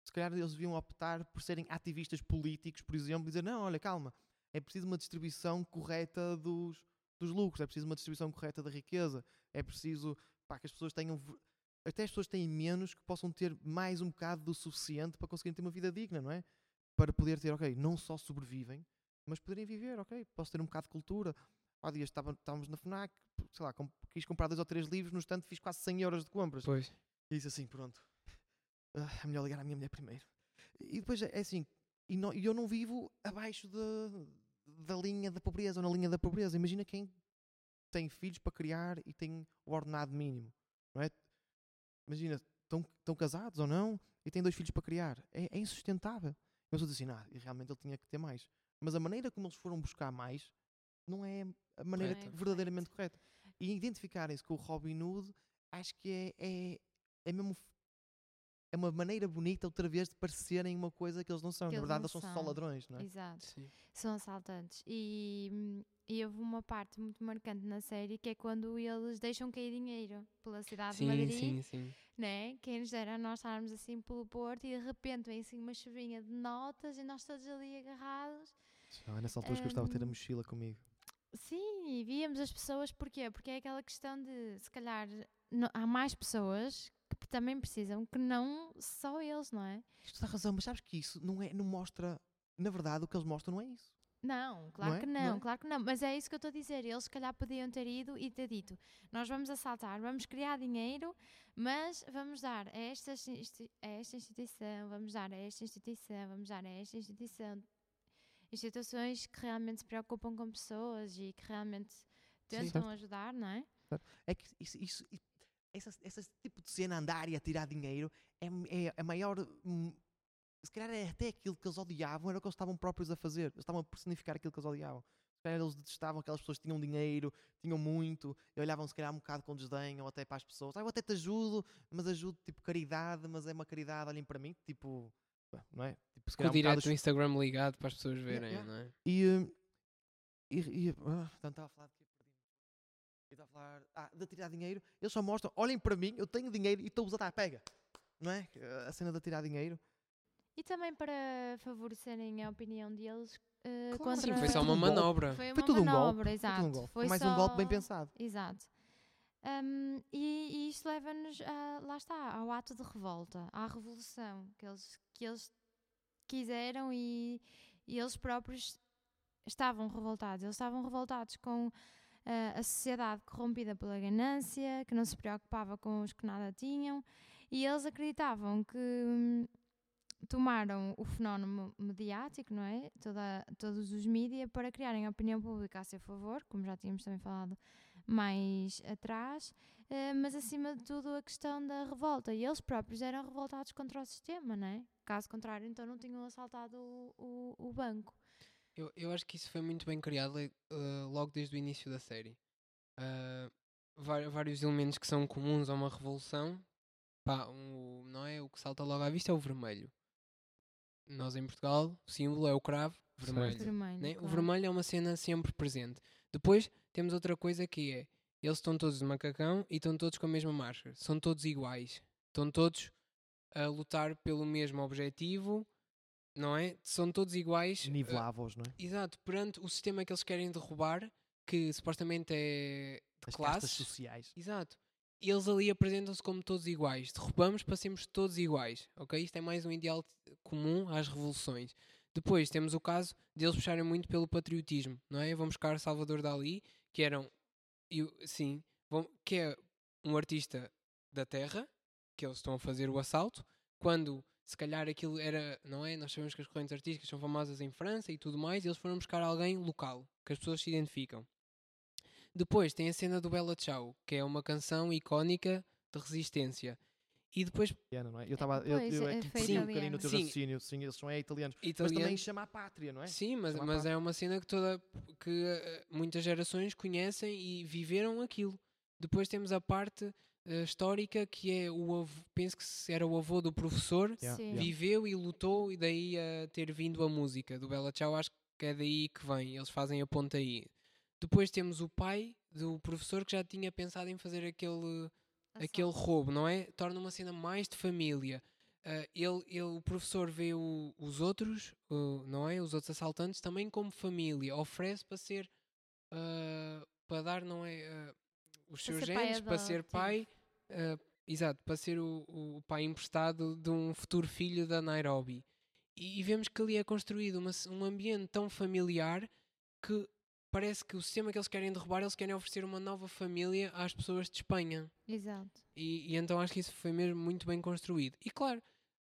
Se calhar eles deviam optar por serem ativistas políticos, por exemplo, e dizer: não, olha, calma, é preciso uma distribuição correta dos, dos lucros, é preciso uma distribuição correta da riqueza, é preciso pá, que as pessoas tenham. Até as pessoas têm menos que possam ter mais um bocado do suficiente para conseguirem ter uma vida digna, não é? Para poder ter, ok, não só sobrevivem, mas poderem viver, ok? Posso ter um bocado de cultura. Há dias estávamos na FNAC, sei lá, com- quis comprar dois ou três livros, no estante fiz quase 100 euros de compras. Pois. E disse assim, pronto, ah, é melhor ligar à minha mulher primeiro. E depois é é assim, e, não- e eu não vivo abaixo da- da linha da pobreza ou na linha da pobreza. Imagina quem tem filhos para criar e tem o ordenado mínimo, não é? Imagina, estão, estão casados ou não e têm dois filhos para criar. É, é insustentável. Eu sou assim, ah, realmente ele tinha que ter mais. Mas a maneira como eles foram buscar mais não é a maneira é verdadeiramente correta. E identificarem-se com o Robin Hood, acho que é, é, é mesmo. É uma maneira bonita, outra vez, de parecerem uma coisa que eles não são. Que Na verdade, não eles são só são. ladrões, não é? Exato. Sim. São assaltantes. E, e houve uma parte muito marcante na série que é quando eles deixam cair dinheiro pela cidade de Sim, Madrid, sim, sim. né? Quem nos dera nós estarmos assim pelo Porto e de repente vem assim uma chuvinha de notas e nós todos ali agarrados. Ah, nessa altura, acho que eu gostava de ter a Hum, mochila comigo. Sim, e víamos as pessoas, porquê? Porque é aquela questão de, se calhar, no- há mais pessoas que também precisam que não só eles, não é? Isto dá razão, mas sabes que isso não, é, não mostra. Na verdade, o que eles mostram não é isso. Não, claro é? que Não não, é? claro que não. Mas é isso que eu estou a dizer. Eles, se calhar, podiam ter ido e ter dito: nós vamos assaltar, vamos criar dinheiro, mas vamos dar a esta, a esta instituição, vamos dar a esta instituição, vamos dar a esta instituição. Instituições que realmente se preocupam com pessoas e que realmente tentam ajudar, não é? É que isso, isso, essa, esse tipo de cena, andar e atirar dinheiro, é, é a maior. hum, Se calhar é até aquilo que eles odiavam, era o que eles estavam próprios a fazer. Eles estavam a personificar aquilo que eles odiavam. Se calhar eles detestavam aquelas pessoas que tinham dinheiro, tinham muito, e olhavam se calhar um bocado com desdém ou até para as pessoas. Ah, eu até te ajudo, mas ajudo tipo caridade, mas é uma caridade, olhem para mim, tipo. Não é? Tipo, se Com um bocado direto do Instagram ligado para as pessoas verem, yeah. não é? E, eh, e, e ah, portanto, estava a falar de estava a falar ah, de tirar dinheiro. Eles só mostram, olhem para mim, eu tenho dinheiro e estou-vos a dar, pega. Não é? A cena de tirar dinheiro. E também para favorecerem a opinião deles eh, Claro, contra... Sim, foi só tudo uma um manobra. Foi uma Foi tudo um golpe. Foi exato. tudo um golpe. Foi Foi mais só... um golpe bem pensado. Exato. Hum, e, e isto leva-nos, lá está, ao ato de revolta, à revolução que eles, que eles quiseram e, e eles próprios estavam revoltados. Eles estavam revoltados com a sociedade corrompida pela ganância, que não se preocupava com os que nada tinham, e eles acreditavam que hum, tomaram o fenómeno mediático, não é? Toda, todos os mídias para criarem a opinião pública a seu favor, como já tínhamos também falado mais atrás, eh, mas acima de tudo a questão da revolta. E eles próprios eram revoltados contra o sistema, não é? Caso contrário, então não tinham assaltado o, o, o banco. Eu, eu acho que isso foi muito bem criado eh, logo desde o início da série. Vari- vários elementos que são comuns a uma revolução. Pá, um- o- não é? O que salta logo à vista é o vermelho. Nós em Portugal, o símbolo é o cravo vermelho. Vermelho, né? O claro. vermelho é uma cena sempre presente. Depois temos outra coisa que é: eles estão todos de macacão e estão todos com a mesma máscara. São todos iguais. Estão todos a lutar pelo mesmo objetivo, não é? São todos iguais. eh, Nivelavam-os, não é? Exato, perante o sistema que eles querem derrubar, que supostamente é de As classes. sociais. Exato. Eles ali apresentam-se como todos iguais. Derrubamos para sermos todos iguais. Ok? Isto é mais um ideal comum às revoluções. Depois temos o caso de eles puxarem muito pelo patriotismo, não é? Vão buscar Salvador Dali, que eram, e o- sim, vão, que é um artista da terra, que eles estão a fazer o assalto, quando se calhar aquilo era, não é? Nós sabemos que as correntes artísticas são famosas em França e tudo mais, e eles foram buscar alguém local, que as pessoas se identificam. Depois tem a cena do Bella Ciao, que é uma canção icónica de resistência. E depois, Italiana, não é? Eu estava. Eu, eu é, é que perdi um bocadinho no teu Sim. raciocínio. Sim, eles são é italianos. Mas italiano, também chama a pátria, não é? Sim, mas, Chama mas é uma cena que toda que eh, muitas gerações conhecem e viveram aquilo. Depois temos a parte histórica que é o avô, penso que era o avô do professor, Yeah, viveu e lutou e daí a ter vindo a música do Bella Ciao, acho que é daí que vem, eles fazem a ponta aí. Depois temos o pai do professor que já tinha pensado em fazer aquele, aquele roubo, não é? Torna uma cena mais de família. Ah, ele, ele, o professor vê o- os outros, o- não é? Os outros assaltantes também como família, oferece para ser, ah, para dar, não é? os Para seus genes, para ser pai, ah, exato, para ser o, o pai emprestado de um futuro filho da Nairobi. E, e vemos que ali é construído uma um ambiente tão familiar que parece que o sistema que eles querem derrubar, eles querem oferecer uma nova família às pessoas de Espanha. Exato. E, e então acho que isso foi mesmo muito bem construído. E claro,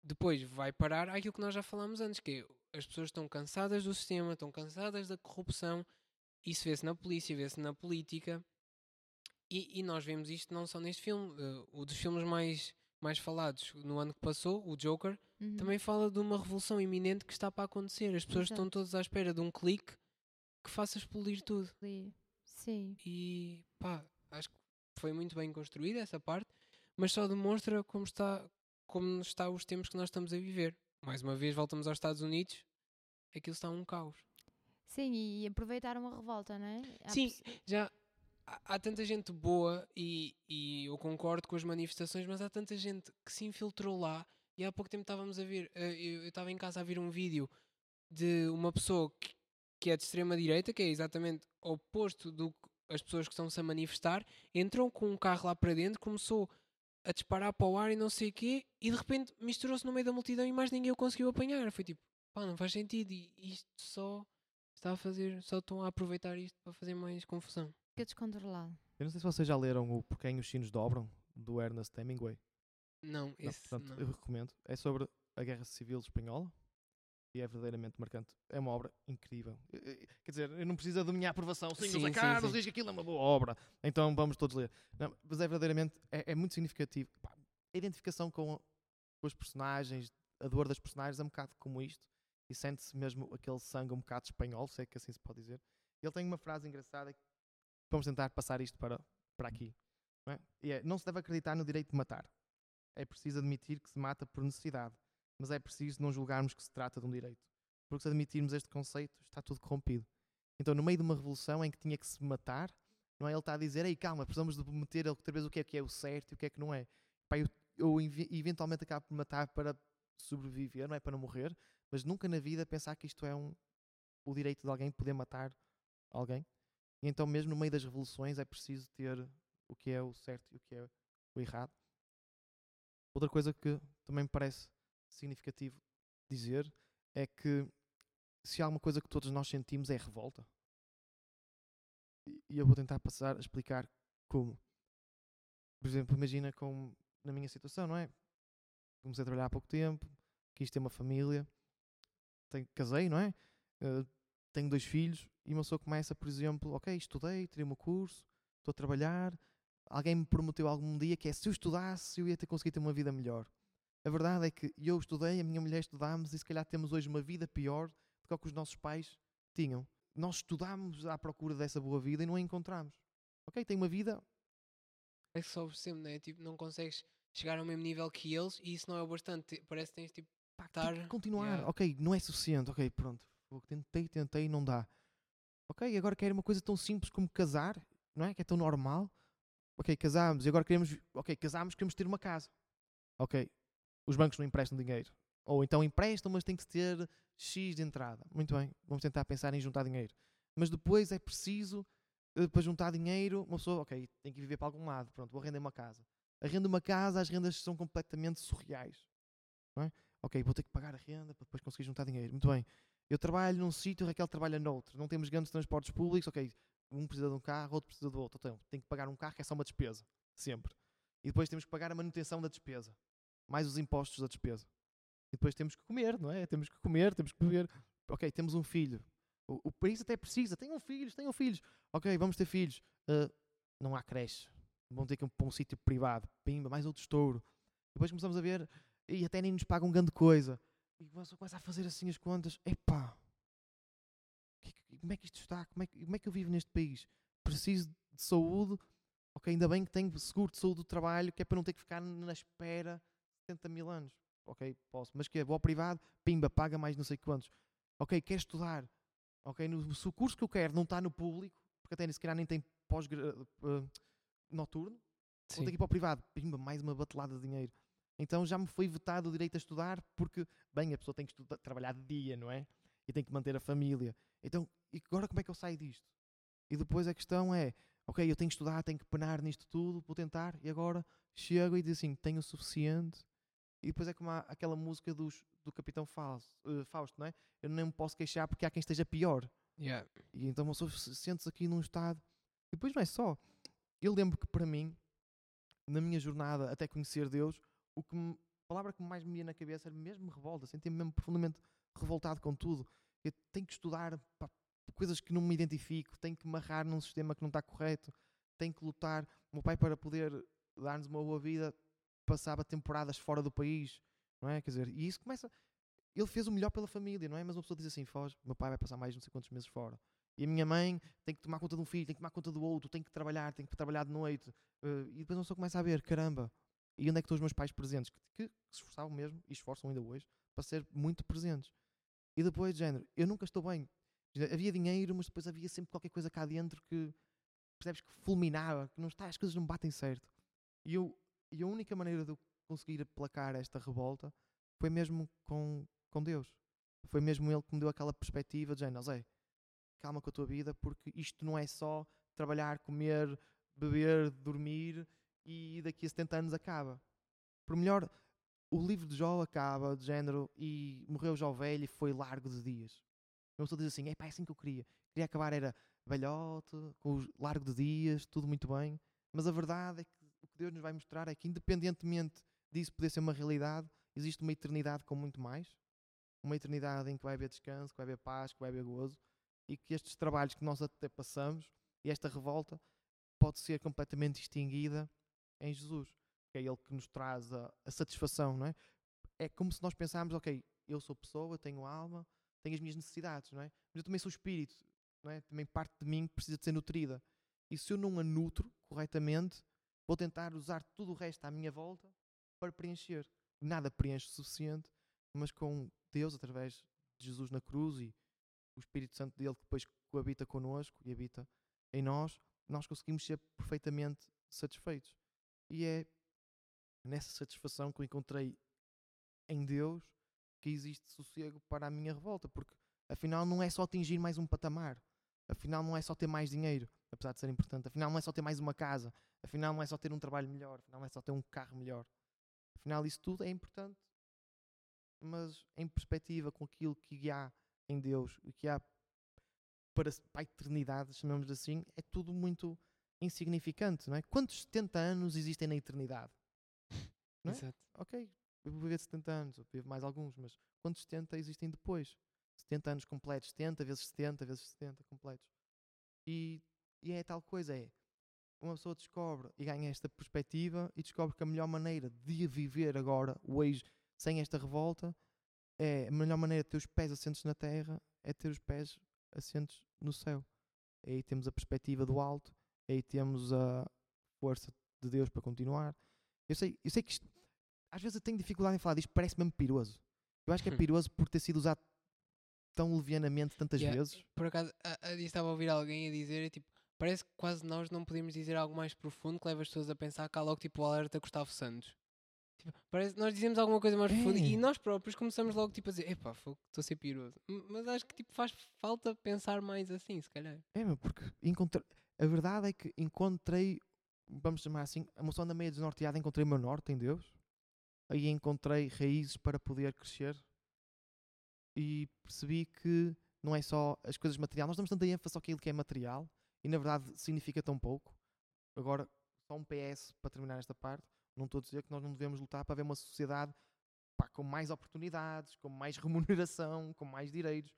depois vai parar àquilo que nós já falámos antes, que é, as pessoas estão cansadas do sistema, estão cansadas da corrupção, isso vê-se na polícia, vê-se na política, e, e nós vemos isto não só neste filme, o dos filmes mais, mais falados no ano que passou, o Joker, Uhum. também fala de uma revolução iminente que está para acontecer. As pessoas estão Exato. todas à espera de um clique que faça explodir tudo. Sim. E pá, acho que foi muito bem construída essa parte, mas só demonstra como está, como está os tempos que nós estamos a viver. Mais uma vez voltamos aos Estados Unidos, aquilo está um caos. Sim, e aproveitaram a revolta, não é? Há Sim, já há, tanta gente boa e, e eu concordo com as manifestações, mas há tanta gente que se infiltrou lá e há pouco tempo estávamos a ver, eh, eu estava em casa a ver um vídeo de uma pessoa que, que é de extrema direita, que é exatamente oposto do que as pessoas que estão-se a manifestar, entrou com um carro lá para dentro, começou a disparar para o ar e não sei o quê, e de repente misturou-se no meio da multidão e mais ninguém o conseguiu apanhar. Foi tipo, pá, não faz sentido, e isto só está a fazer, só estão a aproveitar isto para fazer mais confusão. Fica descontrolado. Eu não sei se vocês já leram o Por Quem os Sinos Dobram, do Ernest Hemingway. Não, Não, esse portanto, não. eu recomendo. É sobre a Guerra Civil Espanhola e é verdadeiramente marcante. É uma obra incrível. Quer dizer, eu não preciso da minha aprovação. Sim, Sim, o Zé sim, Carlos sim. diz que aquilo é uma boa obra. Então vamos todos ler. Não, mas é verdadeiramente, é, é muito significativo. A identificação com, com os personagens, a dor das personagens é um bocado como isto. E sente-se mesmo aquele sangue um bocado espanhol, se é que assim se pode dizer. Ele tem uma frase engraçada que vamos tentar passar isto para, para aqui. Não, é? É, não se deve acreditar no direito de matar. É preciso admitir que se mata por necessidade, mas é preciso não julgarmos que se trata de um direito. Porque se admitirmos este conceito, está tudo corrompido. Então, no meio de uma revolução em que tinha que se matar, não é? Ele está a dizer, ei, calma, precisamos de meter outra vez o que é que é o certo e o que é que não é. Pá, eu, eu eventualmente acabo por matar para sobreviver, não é para não morrer, mas nunca na vida pensar que isto é um, o direito de alguém poder matar alguém. E então, mesmo no meio das revoluções, é preciso ter o que é o certo e o que é o errado. Outra coisa que também me parece significativo dizer é que se há alguma coisa que todos nós sentimos é revolta. E- eu vou tentar passar a explicar como. Por exemplo, imagina com, na minha situação, não é? Comecei a trabalhar há pouco tempo, quis ter uma família, tenho, casei, não é? Eh, tenho dois filhos e uma pessoa começa, por exemplo, ok, estudei, tirei o meu curso, estou a trabalhar, alguém me prometeu algum dia que é se eu estudasse eu ia ter conseguido ter uma vida melhor. A verdade é que eu estudei, a minha mulher estudámos e se calhar temos hoje uma vida pior do que o que os nossos pais tinham. Nós estudámos à procura dessa boa vida e não a encontramos. Ok, tem uma vida, É que só sempre, né? Tipo, não consegues chegar ao mesmo nível que eles e isso não é o bastante. Parece que tens tipo. pá, Estar- tem que continuar. yeah. Ok, não é suficiente. Ok, pronto. Eu Tentei, tentei, não dá. Ok, agora quero uma coisa tão simples como casar, não é? Que é tão normal. Ok, casámos e agora queremos. Ok, casámos, queremos ter uma casa. Ok, os bancos não emprestam dinheiro. Ou então emprestam, mas tem que ter X de entrada. Muito bem, vamos tentar pensar em juntar dinheiro. Mas depois é preciso, eh, para juntar dinheiro, uma pessoa, ok, tem que viver para algum lado. Pronto, vou arrendar uma casa. Arrendo uma casa, as rendas são completamente surreais. Não é? Ok, vou ter que pagar a renda para depois conseguir juntar dinheiro. Muito bem. Eu trabalho num sítio, Raquel trabalha noutro. Não temos grandes transportes públicos. Ok, um precisa de um carro, outro precisa do outro. Então, tem que pagar um carro, que é só uma despesa. Sempre. E depois temos que pagar a manutenção da despesa. Mais os impostos da despesa. E depois temos que comer, não é? Temos que comer, temos que beber. Ok, temos um filho. O, o país até precisa. Tenham filhos, tenham filhos. Ok, vamos ter filhos. Ah, não há creche. Vão ter que ir para um sítio privado. Pimba, mais outro estouro. Depois começamos a ver e até nem nos pagam grande coisa. E começa começa a fazer assim as contas. Epá, como é que isto está? Como é, que, como é que eu vivo neste país? Preciso de saúde. Ok, ainda bem que tenho seguro de saúde do trabalho, que é para não ter que ficar na espera 70 mil anos. Ok, posso. Mas que é, vou ao privado, pimba, paga mais não sei quantos. Ok, quer estudar. Ok, no, se o curso que eu quero não está no público, porque até se calhar nem tem pós noturno, vou ter que ir para o privado. Pimba, mais uma batelada de dinheiro. Então já me foi vetado o direito a estudar, porque, bem, a pessoa tem que estudar, trabalhar de dia, não é? E tem que manter a família. Então, e agora como é que eu saio disto? E depois a questão é, ok, eu tenho que estudar, tenho que penar nisto tudo, vou tentar, e agora chego e digo assim, tenho o suficiente. E depois é como há aquela música dos, do Capitão Fausto, uh, Fausto, não é? Eu nem me posso queixar porque há quem esteja pior. Yeah. E então uma pessoa se sente aqui num estado. E depois não é só. Eu lembro que para mim, na minha jornada até conhecer Deus, o que me, a palavra que mais me ia na cabeça era mesmo revolta, senti-me mesmo profundamente revoltado com tudo. Eu tenho que estudar pá, coisas que não me identifico, tenho que marrar num sistema que não está correto, tenho que lutar. O meu pai, para poder dar-nos uma boa vida, passava temporadas fora do país, não é? Quer dizer, e isso começa. Ele fez o melhor pela família, não é? Mas uma pessoa diz assim: foge, meu pai vai passar mais não sei quantos meses fora. E a minha mãe tem que tomar conta de um filho, tem que tomar conta do outro, tem que trabalhar, tem que trabalhar de noite. Uh, e depois uma pessoa começa a ver: caramba, e onde é que estão os meus pais presentes? Que, que, se esforçavam mesmo, e esforçam ainda hoje, para ser muito presentes. E depois, de género, eu nunca estou bem. Havia dinheiro, mas depois havia sempre qualquer coisa cá dentro que, percebes, que fulminava, que não está, as coisas não batem certo. E, eu, e a única maneira de eu conseguir aplacar esta revolta foi mesmo com, com Deus. Foi mesmo Ele que me deu aquela perspectiva de género, Zé, calma com a tua vida, porque isto não é só trabalhar, comer, beber, dormir e daqui a 70 anos acaba. Por melhor, o livro de Jó acaba, de género, e morreu Jó velho e foi largo de dias. Uma pessoa diz assim, é pá, é assim que eu queria. Queria acabar, era velhote, com o largo de dias, tudo muito bem. Mas a verdade é que o que Deus nos vai mostrar é que, independentemente disso poder ser uma realidade, existe uma eternidade com muito mais. Uma eternidade em que vai haver descanso, que vai haver paz, que vai haver gozo. E que estes trabalhos que nós até passamos, e esta revolta, pode ser completamente extinguida em Jesus, é Ele que nos traz a, a satisfação, não é? É como se nós pensarmos, ok, eu sou pessoa, tenho alma, tenho as minhas necessidades, não é? Mas eu também sou espírito, não é? Também parte de mim precisa de ser nutrida. E se eu não a nutro corretamente, vou tentar usar tudo o resto à minha volta para preencher. Nada preenche o suficiente, mas com Deus, através de Jesus na cruz e o Espírito Santo dele que depois coabita connosco e habita em nós, nós conseguimos ser perfeitamente satisfeitos. E é nessa satisfação que eu encontrei em Deus que existe sossego para a minha revolta, porque afinal não é só atingir mais um patamar, afinal não é só ter mais dinheiro, apesar de ser importante, afinal não é só ter mais uma casa, afinal não é só ter um trabalho melhor, afinal não é só ter um carro melhor, afinal isso tudo é importante, mas em perspectiva com aquilo que há em Deus, o que há para, para a eternidade, chamamos assim, é tudo muito insignificante, não é? Quantos 70 anos existem na eternidade? Não é? Exato. Ok, eu vou viver 70 anos, eu vivo mais alguns, mas quantos 70 existem depois? 70 anos completos, 70 vezes 70 vezes 70 completos. E, e é tal coisa, é uma pessoa descobre e ganha esta perspectiva e descobre que a melhor maneira de viver agora, hoje, sem esta revolta, é a melhor maneira de ter os pés assentos na terra é ter os pés assentos no céu. Aí temos a perspectiva do alto aí temos a força de Deus para continuar. Eu sei, eu sei que isto, às vezes eu tenho dificuldade em falar disto, parece mesmo piroso. Eu acho que é Hum. piroso por ter sido usado tão levianamente tantas Yeah. vezes. Por acaso, a, a, estava a ouvir alguém a dizer, tipo, parece que quase nós não podemos dizer algo mais profundo que leva as pessoas a pensar que há logo tipo o alerta Gustavo Santos. Tipo, parece nós dizemos alguma coisa mais profunda e É. nós próprios começamos logo tipo a dizer, epá, fogo, estou a ser piroso. Mas acho que tipo faz falta pensar mais assim, se calhar. É, meu, porque encontrei, a verdade é que encontrei, vamos chamar assim, a moção da meia desnorteada, encontrei o meu norte em Deus. Aí encontrei raízes para poder crescer e percebi que não é só as coisas materiais. Nós damos tanta ênfase só aquilo que é material e na verdade significa tão pouco. Agora, só um PS para terminar esta parte. Não estou a dizer que nós não devemos lutar para haver uma sociedade pá, com mais oportunidades, com mais remuneração, com mais direitos.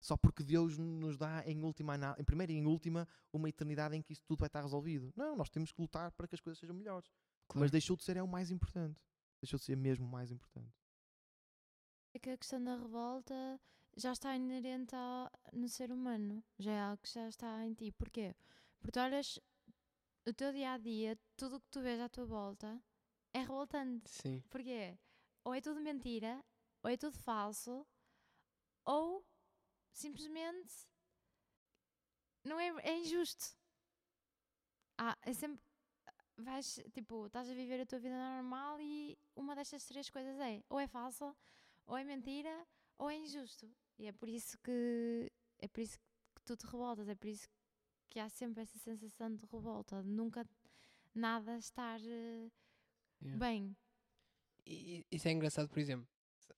Só porque Deus nos dá em última em primeira e em última uma eternidade em que isso tudo vai estar resolvido. Não, nós temos que lutar para que as coisas sejam melhores. Mas deixou de ser é o mais importante. Deixou de ser mesmo o mais importante. É que a questão da revolta já está inerente ao- no ser humano. Já é algo que já está em ti. Porquê? Porque tu olhas o teu dia a dia, tudo o que tu vês à tua volta é revoltante. Sim. Porquê? Ou é tudo mentira, ou é tudo falso, ou simplesmente não é, é injusto. Ah, é sempre. Vais, tipo, estás a viver a tua vida normal e uma destas três coisas é ou é falsa, ou é mentira, ou é injusto. E é por isso que é por isso que tu te revoltas, é por isso que há sempre essa sensação de revolta, de nunca nada estar eh, Yeah. bem. E, e- isso é engraçado, por exemplo.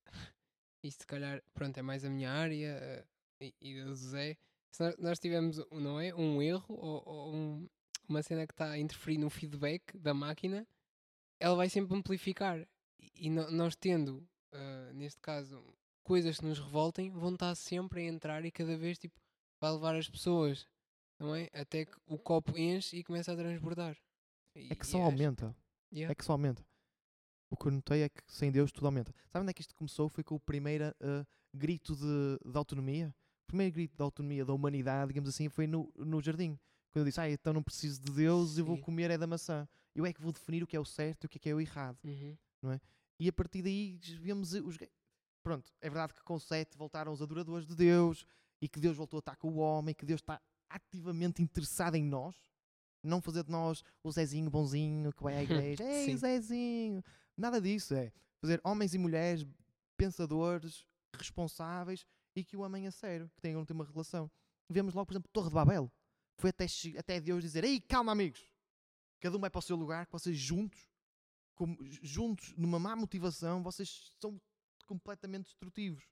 Isto se calhar, pronto, é mais a minha área eh, e, e do José. Se nós, nós tivermos, não é? Um erro ou, ou um- uma cena que está a interferir no feedback da máquina, ela vai sempre amplificar. E, e nós tendo, ah, neste caso, coisas que nos revoltem, vão estar sempre a entrar e cada vez tipo, vai levar as pessoas, não é? Até que o copo enche e começa a transbordar. É que só aumenta. Yeah. É que só aumenta. O que eu notei é que sem Deus tudo aumenta. Sabe onde é que isto começou? Foi com o primeiro eh, grito de, de autonomia. Primeiro grito de autonomia da humanidade, digamos assim, foi no, no jardim. Quando eu disse, ah, então não preciso de Deus, eu vou Sim. comer é da maçã. Eu é que vou definir o que é o certo e o que é que é o errado. Uhum. E a partir daí vemos os. ga- Pronto, é verdade que com sete voltaram os adoradores de Deus e que Deus voltou a estar com o homem, que Deus está ativamente interessado em nós. Não fazer de nós o Zezinho bonzinho que vai à igreja. Ei, Sim. Zezinho! Nada disso. É fazer homens e mulheres pensadores, responsáveis e que o amem a sério, que tenham uma relação. Vemos logo, por exemplo, Torre de Babel. Foi até, até Deus dizer: Ei, calma, amigos! Cada um vai para o seu lugar, que vocês juntos como, juntos numa má motivação, vocês são completamente destrutivos.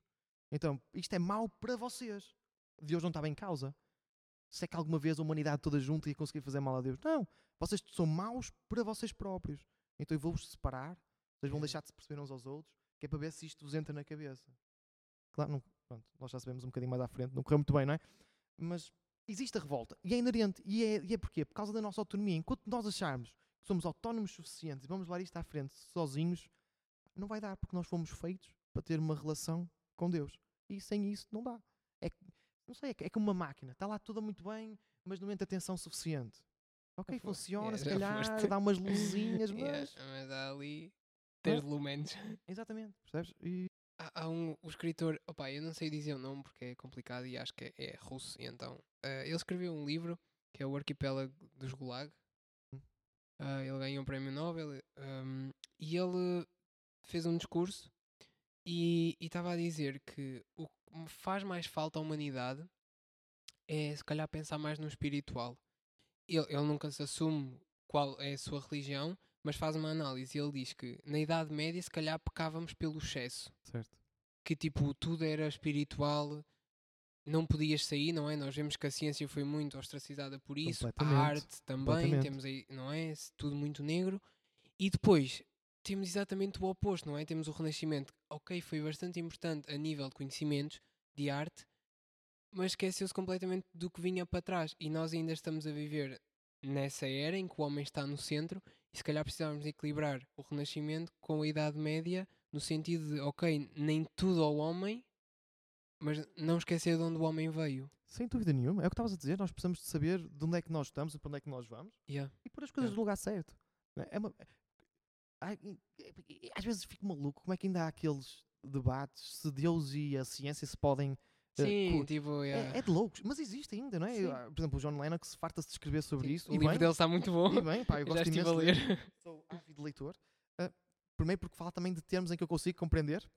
Então, isto é mau para vocês. Deus não estava em causa. Se é que alguma vez a humanidade toda junta ia conseguir fazer mal a Deus. Não. Vocês são maus para vocês próprios. Então eu vou-vos separar. Vocês vão É. deixar de se perceber uns aos outros. Que é para ver se isto vos entra na cabeça. Claro, não, pronto, nós já sabemos um bocadinho mais à frente. Não correu muito bem, não é? Mas existe a revolta. E é inerente. E é, e é porquê? Por causa da nossa autonomia. Enquanto nós acharmos que somos autónomos suficientes e vamos levar isto à frente sozinhos, não vai dar, porque nós fomos feitos para ter uma relação com Deus. E sem isso não dá. É, não sei, é, é como uma máquina. Está lá tudo muito bem, mas não entra atenção suficiente. Ok, funciona, yeah, se já calhar, foste. dá umas luzinhas, mas... mas há ali é? 10 lumens. Exatamente, percebes? E Há, há um o escritor, opa, eu não sei dizer o nome porque é complicado e acho que é, é russo, e então eh, ele escreveu um livro que é o Arquipélago dos Gulag. Ah, ele ganhou um prémio Nobel um, e ele fez um discurso e estava a dizer que o que faz mais falta à humanidade é se calhar pensar mais no espiritual. Ele, ele nunca se assume qual é a sua religião, mas faz uma análise e ele diz que na Idade Média se calhar pecávamos pelo excesso certo. que tipo tudo era espiritual, não podias sair, não é? Nós vemos que a ciência foi muito ostracizada por isso, a arte também, temos aí, não é? Tudo muito negro. E depois temos exatamente o oposto, não é? Temos o Renascimento, ok, foi bastante importante a nível de conhecimentos, de arte, mas esqueceu-se completamente do que vinha para trás. E nós ainda estamos a viver nessa era em que o homem está no centro e se calhar precisávamos equilibrar o Renascimento com a Idade Média no sentido de, ok, nem tudo ao homem, mas não esquecer de onde o homem veio. Sem dúvida nenhuma. É o que estavas a dizer. Nós precisamos de saber de onde é que nós estamos e para onde é que nós vamos. Yeah. e pôr as coisas É. no lugar certo. é? É uma- e- às vezes fico maluco como é que ainda há aqueles debates se Deus e a ciência se podem. Eh, Sim, co- tipo, yeah. é, é de loucos, mas existe ainda, não é? Sim. Ah, por exemplo, o John Lennox farta-se de escrever sobre Sim, isso. o livro bem, dele está muito bom. e bem, pá, eu Eu gosto a imenso ler. de ler. Sou ávido leitor. Ah, primeiro porque fala também de termos em que eu consigo compreender.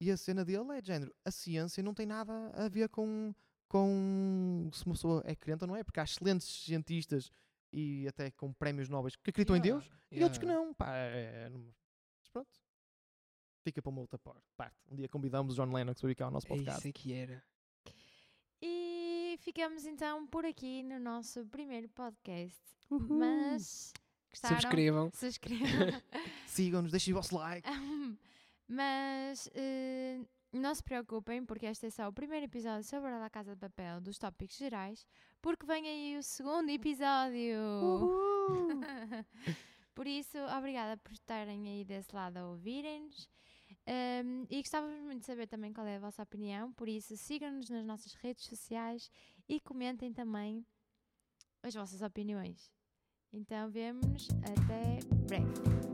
E a cena dele é de género. A ciência não tem nada a ver com, com se uma pessoa é crente ou não é, porque há excelentes cientistas e até com prémios nobres que acreditam em Yeah, Deus e outros que yeah. não. Pá, é- é- não- mas pronto. Fica para uma outra par- parte. Um dia convidamos o John Lennox para vir cá ao nosso É podcast. isso que era. E ficamos então por aqui no nosso primeiro podcast. Uhul. Mas gostaram? Subscrevam. Subscrevam. Sigam-nos, deixem o vosso like. Mas eh, não se preocupem, porque este é só o primeiro episódio sobre a Casa de Papel dos tópicos gerais, porque vem aí o segundo episódio. Uhul. por isso, obrigada por estarem aí desse lado a ouvirem-nos. Um, e gostávamos muito de saber também qual é a vossa opinião, por isso sigam-nos nas nossas redes sociais e comentem também as vossas opiniões. Então vemo-nos até breve.